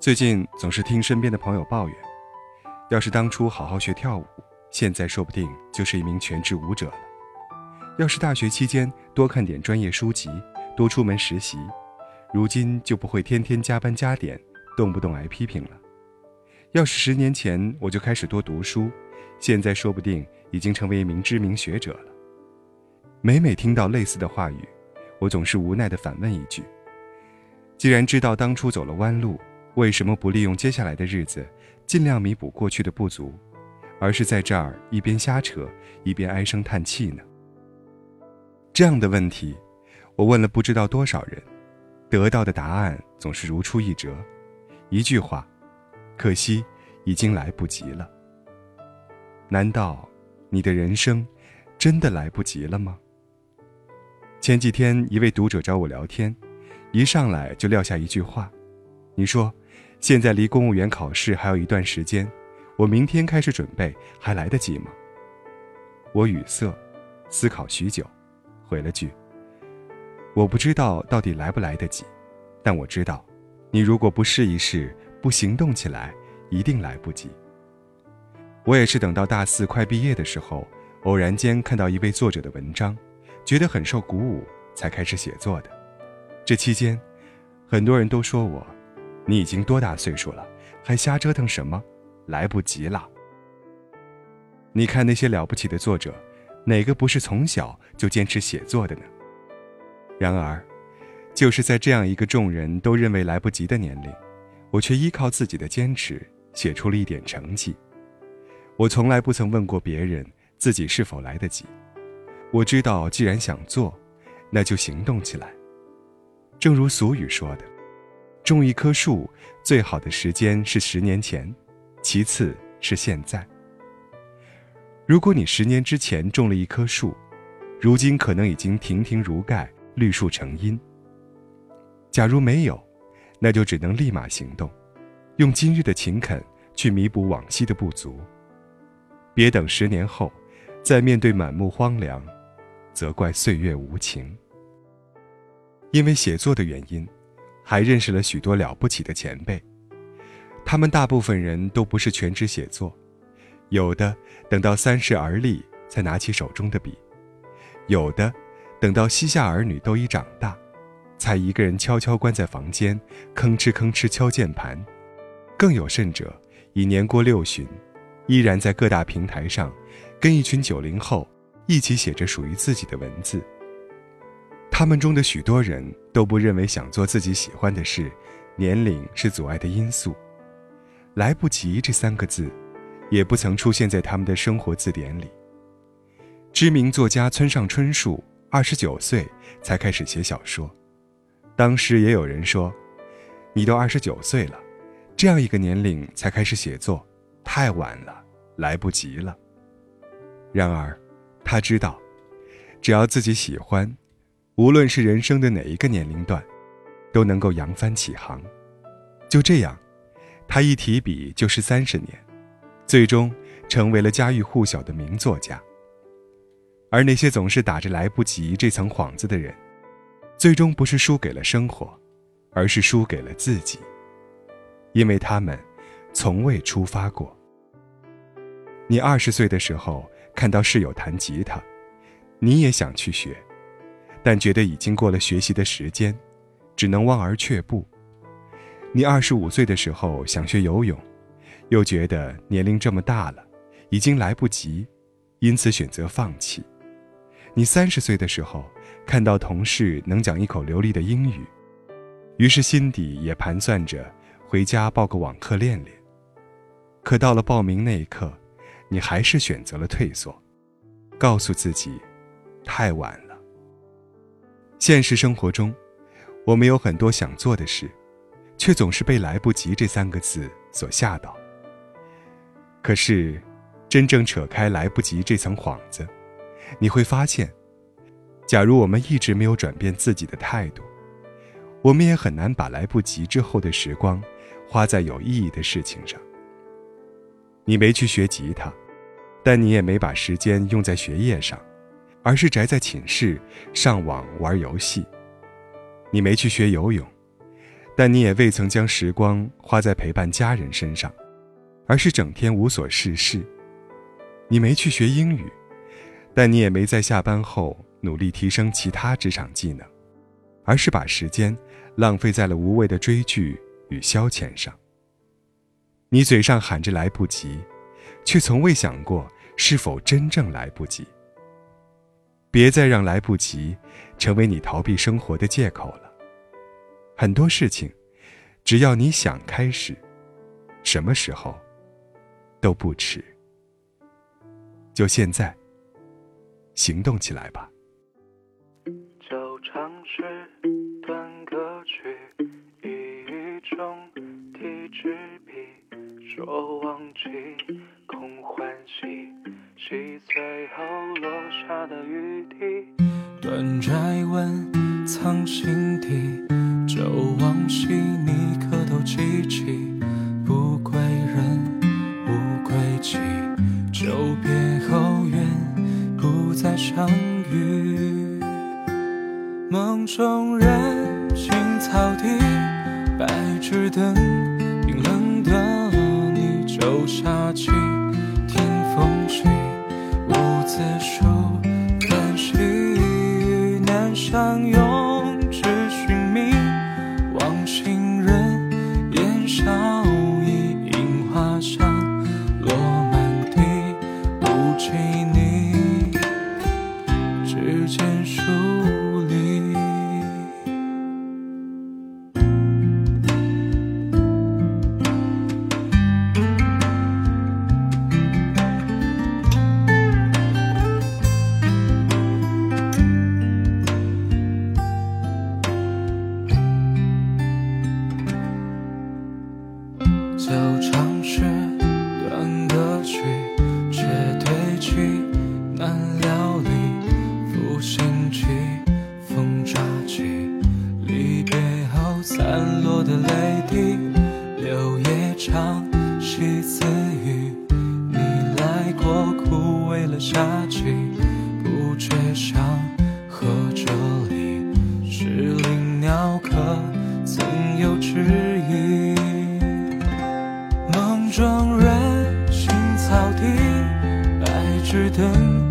最近总是听身边的朋友抱怨，要是当初好好学跳舞，现在说不定就是一名全职舞者了；要是大学期间多看点专业书籍，多出门实习，如今就不会天天加班加点，动不动挨批评了；要是十年前我就开始多读书，现在说不定已经成为一名知名学者了。每每听到类似的话语，我总是无奈地反问一句：既然知道当初走了弯路，为什么不利用接下来的日子，尽量弥补过去的不足，而是在这儿一边瞎扯，一边唉声叹气呢？这样的问题，我问了不知道多少人，得到的答案总是如出一辙，一句话：可惜，已经来不及了。难道你的人生真的来不及了吗？前几天，一位读者找我聊天，一上来就撂下一句话：“你说。”现在离公务员考试还有一段时间，我明天开始准备还来得及吗？我语塞，思考许久，回了句：“我不知道到底来不来得及，但我知道，你如果不试一试，不行动起来，一定来不及。”我也是等到大四快毕业的时候，偶然间看到一位作者的文章，觉得很受鼓舞，才开始写作的。这期间，很多人都说我。你已经多大岁数了，还瞎折腾什么？来不及了。你看那些了不起的作者，哪个不是从小就坚持写作的呢？然而，就是在这样一个众人都认为来不及的年龄，我却依靠自己的坚持写出了一点成绩。我从来不曾问过别人自己是否来得及。我知道，既然想做，那就行动起来。正如俗语说的。种一棵树，最好的时间是十年前，其次是现在。如果你十年之前种了一棵树，如今可能已经亭亭如盖、绿树成荫。假如没有，那就只能立马行动，用今日的勤恳去弥补往昔的不足。别等十年后，再面对满目荒凉，责怪岁月无情。因为写作的原因。还认识了许多了不起的前辈，他们大部分人都不是全职写作，有的等到三十而立才拿起手中的笔，有的等到膝下儿女都已长大，才一个人悄悄关在房间，吭哧吭哧敲键盘，更有甚者已年过六旬，依然在各大平台上，跟一群九零后一起写着属于自己的文字。他们中的许多人都不认为想做自己喜欢的事，年龄是阻碍的因素。来不及这三个字，也不曾出现在他们的生活字典里。知名作家村上春树二十九岁才开始写小说，当时也有人说：“你都二十九岁了，这样一个年龄才开始写作，太晚了，来不及了。”然而，他知道，只要自己喜欢。无论是人生的哪一个年龄段，都能够扬帆起航。就这样，他一提笔就是三十年，最终成为了家喻户晓的名作家。而那些总是打着来不及这层幌子的人，最终不是输给了生活，而是输给了自己，因为他们从未出发过。你二十岁的时候看到室友弹吉他，你也想去学。但觉得已经过了学习的时间，只能望而却步。你二十五岁的时候想学游泳，又觉得年龄这么大了，已经来不及，因此选择放弃。你三十岁的时候看到同事能讲一口流利的英语，于是心底也盘算着回家报个网课练练。可到了报名那一刻，你还是选择了退缩，告诉自己，太晚了。现实生活中，我们有很多想做的事，却总是被“来不及”这三个字所吓到。可是，真正扯开“来不及”这层幌子，你会发现，假如我们一直没有转变自己的态度，我们也很难把来不及之后的时光花在有意义的事情上。你没去学吉他，但你也没把时间用在学业上。而是宅在寝室上网玩游戏。你没去学游泳，但你也未曾将时光花在陪伴家人身上，而是整天无所事事。你没去学英语，但你也没在下班后努力提升其他职场技能，而是把时间浪费在了无谓的追剧与消遣上。你嘴上喊着来不及，却从未想过是否真正来不及。别再让来不及成为你逃避生活的借口了。很多事情，只要你想开始，什么时候都不迟。就现在，行动起来吧。洗最后落下的雨滴。断斋文藏心底，旧往昔你可都记起？不归人，无归期。久别后，愿不再相遇。梦中人，青草地，白纸灯，冰冷的你就下起。相拥常细雨，你来过，枯萎了夏季。不觉想，和这里失灵鸟，可曾有质疑？梦中人，青草地，白纸灯。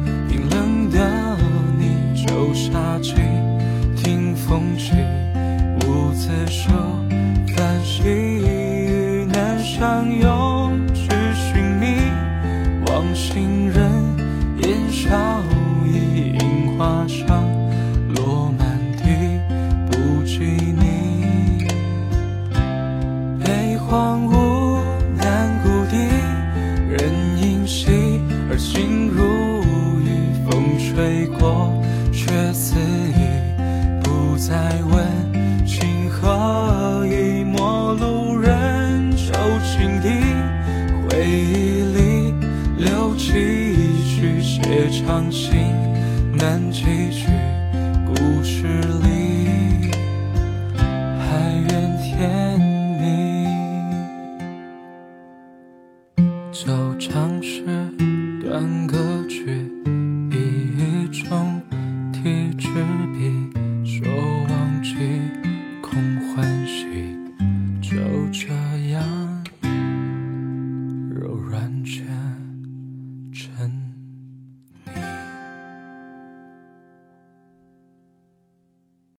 行人，烟消一樱花香，落满地不及你。悲荒芜难谷底，人影稀，而心如雨，风吹过。看几句古诗。